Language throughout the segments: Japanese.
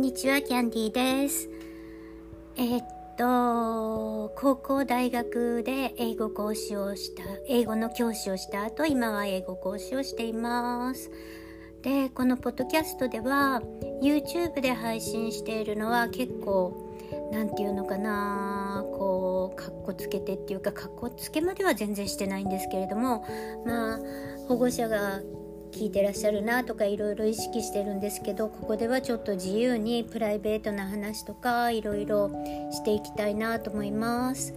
んにちは、キャンディーです。えーっと、高校大学で英語講師をした、英語の教師をした後、今は英語講師をしています。で、このポッドキャストでは、YouTube で配信しているのは結構、なんていうのかな、こう、かっこつけてっていうか、かっこつけまでは全然してないんですけれども、まあ、保護者が聞いてらっしゃるなとかいろいろ意識してるんですけどここではちょっと自由にプライベートな話とかいろいろしていきたいなと思います。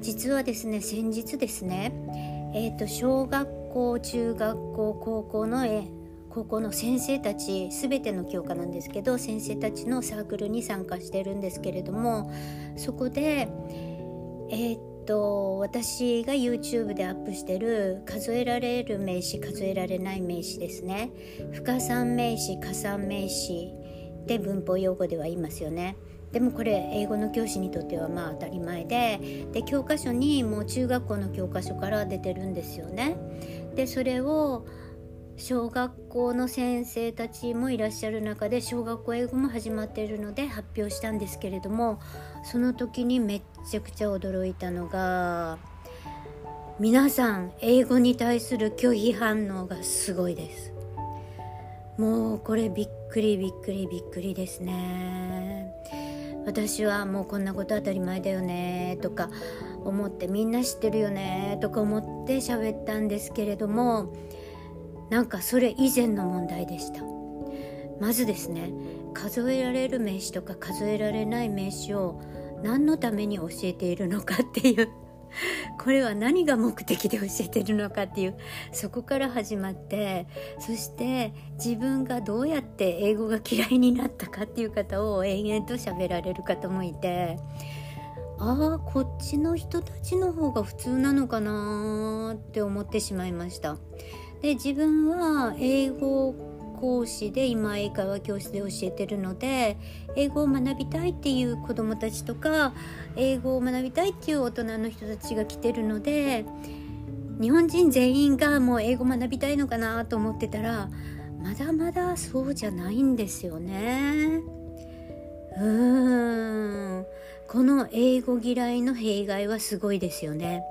実はですね先日ですねえっ、と小学校中学校高校のえ高校の先生たち全ての教科なんですけど先生たちのサークルに参加してるんですけれどもそこでえーと私が YouTube でアップしてる数えられる名詞数えられない名詞ですね。不可算名詞加算名詞で文法用語では言いますよね。でもこれ英語の教師にとってはまあ当たり前でで教科書にもう中学校の教科書から出てるんですよね。でそれを小学校の先生たちもいらっしゃる中で小学校英語も始まっているので発表したんですけれどもその時にめっちゃくちゃ驚いたのが皆さん英語に対する拒否反応がすごいです。もうこれびっくりびっくりびっくりですね。私はもうこんなこと当たり前だよねとか思ってみんな知ってるよねとか思って喋ったんですけれどもなんかそれ以前の問題でした。まずですね数えられる名詞とか数えられない名詞を何のために教えているのかっていう。これは何が目的で教えてるのかっていう。そこから始まってそして自分がどうやって英語が嫌いになったかっていう方を延々と喋られる方もいてああこっちの人たちの方が普通なのかなって思ってしまいました。で自分は英語講師で今英会話教室で教えてるので英語を学びたいっていう子どもたちとか英語を学びたいっていう大人の人たちが来てるので日本人全員がもう英語学びたいのかなと思ってたらまだまだそうじゃないんですよね。うーんこの英語嫌いの弊害はすごいですよね。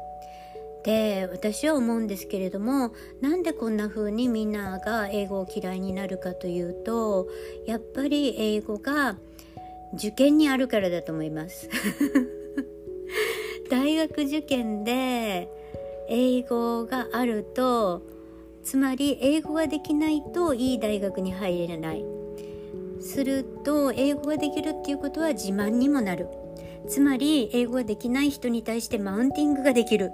で私は思うんですけれどもなんでこんな風にみんなが英語を嫌いになるかというとやっぱり英語が受験にあるからだと思います。大学受験で英語があるとつまり英語ができないといい大学に入れない。すると英語ができるっていうことは自慢にもなる。つまり英語ができない人に対してマウンティングができる。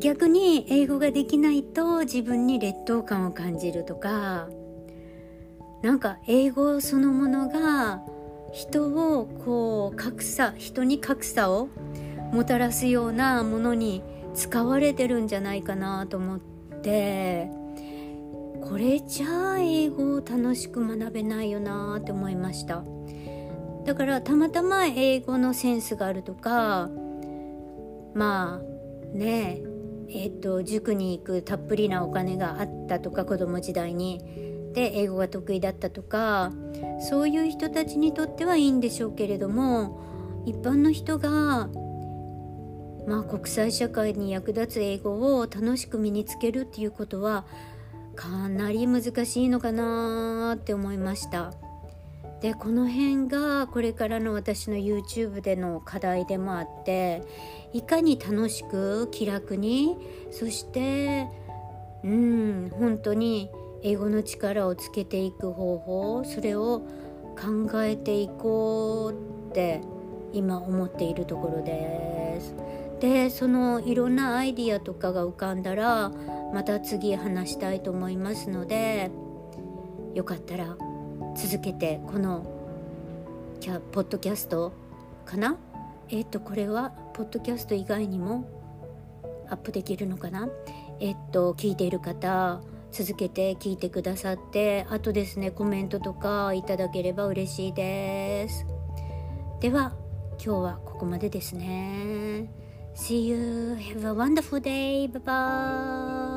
逆に英語ができないと自分に劣等感を感じるとかなんか英語そのものが人をこう格差人に格差をもたらすようなものに使われてるんじゃないかなと思ってこれじゃあ英語を楽しく学べないよなって思いました。だからたまたま英語のセンスがあるとかまあねえっと塾に行くたっぷりなお金があったとか子供時代に。で英語が得意だったとかそういう人たちにとってはいいんでしょうけれども一般の人がまあ国際社会に役立つ英語を楽しく身につけるっていうことはかなり難しいのかなって思いました。でこの辺がこれからの私の YouTube での課題でもあっていかに楽しく気楽にそしてうん本当に英語の力をつけていく方法それを考えていこうって今思っているところです。でそのいろんなアイディアとかが浮かんだらまた次話したいと思いますのでよかったら続けてこのキャポッドキャストかな？えっ、とこれはポッドキャスト以外にもアップできるのかな？えっ、と聞いている方続けて聞いてくださってあとですねコメントとかいただければ嬉しいです。では今日はここまでですね。See you. Have a wonderful day. Bye bye.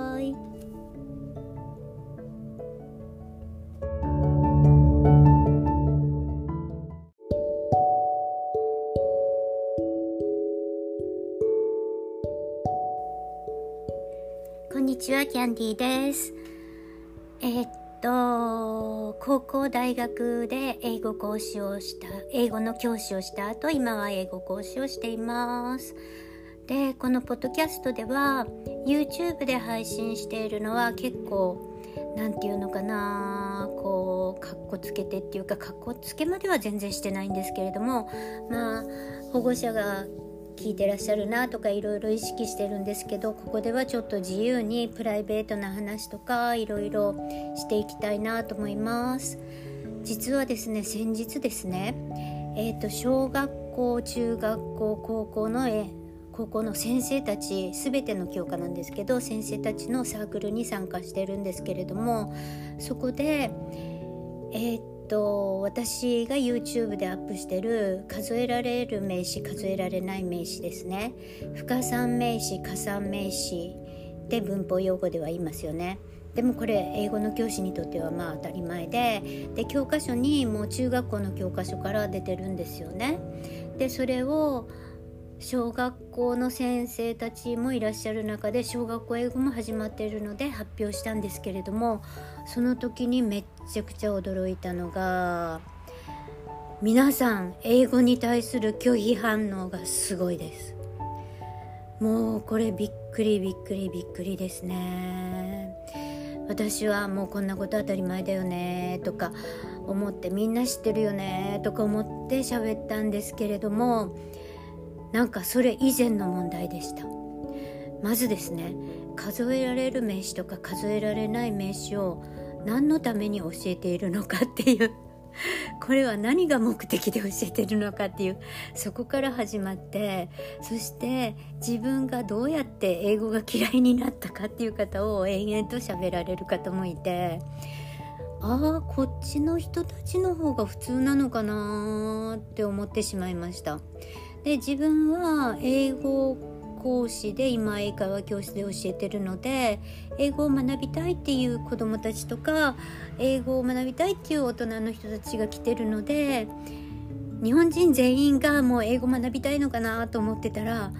にちは、キャンディーです。え、っと、高校大学で英語講師をした、英語の教師をした後、今は英語講師をしています。で、このポッドキャストでは、YouTube で配信しているのは結構、何て言うのかなこうかっこつけてっていうかかっこつけまでは全然してないんですけれどもまあ保護者が聞いてらっしゃるなとかいろいろ意識してるんですけどここではちょっと自由にプライベートな話とかいろいろしていきたいなと思います。実はですね先日ですねえっ、ー、と小学校中学校高校の高校の先生たち全ての教科なんですけど先生たちのサークルに参加してるんですけれどもそこでえー、と私が YouTube でアップしてる数えられる名詞数えられない名詞ですね。不可算名詞加算名詞で文法用語では言いますよね。でもこれ英語の教師にとってはまあ当たり前でで教科書にもう中学校の教科書から出てるんですよね。でそれを小学校の先生たちもいらっしゃる中で小学校英語も始まっているので発表したんですけれどもその時にめっちゃくちゃ驚いたのが皆さん英語に対する拒否反応がすごいです。もうこれびっくりびっくりびっくりですね。私はもうこんなこと当たり前だよねとか思ってみんな知ってるよねとか思って喋ったんですけれどもなんかそれ以前の問題でした。まずですね数えられる名詞とか数えられない名詞を何のために教えているのかっていうこれは何が目的で教えてるのかっていうそこから始まってそして自分がどうやって英語が嫌いになったかっていう方を延々と喋られる方もいてああこっちの人たちの方が普通なのかなって思ってしまいました。で自分は英語講師で今英会話教室で教えてるので英語を学びたいっていう子どもたちとか英語を学びたいっていう大人の人たちが来てるので日本人全員がもう英語学びたいのかなと思ってたら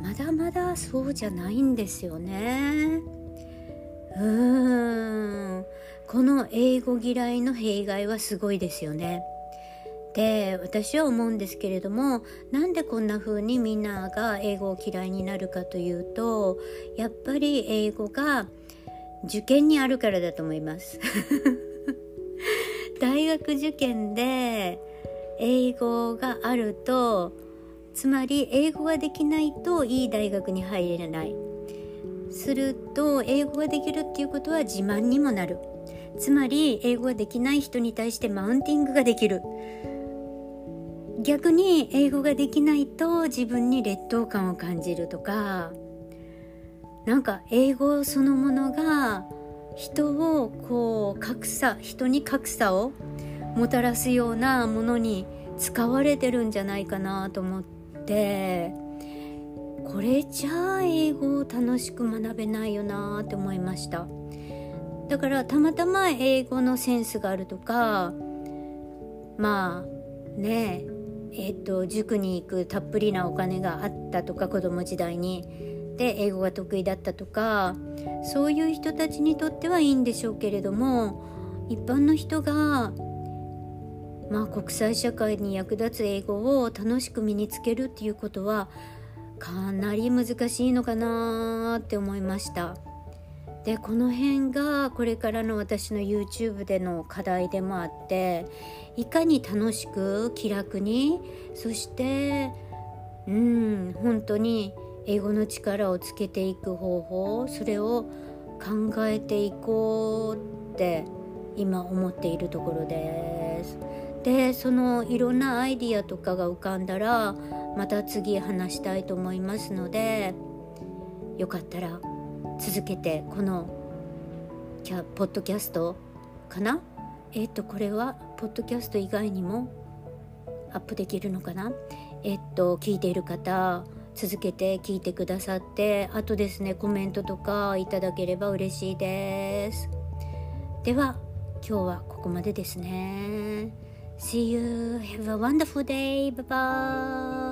まだまだそうじゃないんですよね。うーんこの英語嫌いの弊害はすごいですよね。で私は思うんですけれどもなんでこんな風にみんなが英語を嫌いになるかというとやっぱり英語が受験にあるからだと思います。大学受験で英語があるとつまり英語ができないといい大学に入れない。すると英語ができるっていうことは自慢にもなる。つまり英語ができない人に対してマウンティングができる。逆に英語ができないと自分に劣等感を感じるとかなんか英語そのものが人をこう格差人に格差をもたらすようなものに使われてるんじゃないかなと思ってこれじゃあ英語を楽しく学べないよなって思いました。だからたまたま英語のセンスがあるとかまあねええーと、塾に行くたっぷりなお金があったとか子供時代にで英語が得意だったとかそういう人たちにとってはいいんでしょうけれども一般の人がまあ国際社会に役立つ英語を楽しく身につけるっていうことはかなり難しいのかなって思いました。でこの辺がこれからの私の YouTube での課題でもあっていかに楽しく気楽にそしてうん本当に英語の力をつけていく方法それを考えていこうって今思っているところです。でそのいろんなアイディアとかが浮かんだらまた次話したいと思いますのでよかったら続けてこのキャポッドキャストかな？えっ、とこれはポッドキャスト以外にもアップできるのかな？えっ、と聞いている方続けて聞いてくださってあとですねコメントとかいただければ嬉しいです。では今日はここまでですね。See you. Have a wonderful day. Bye bye.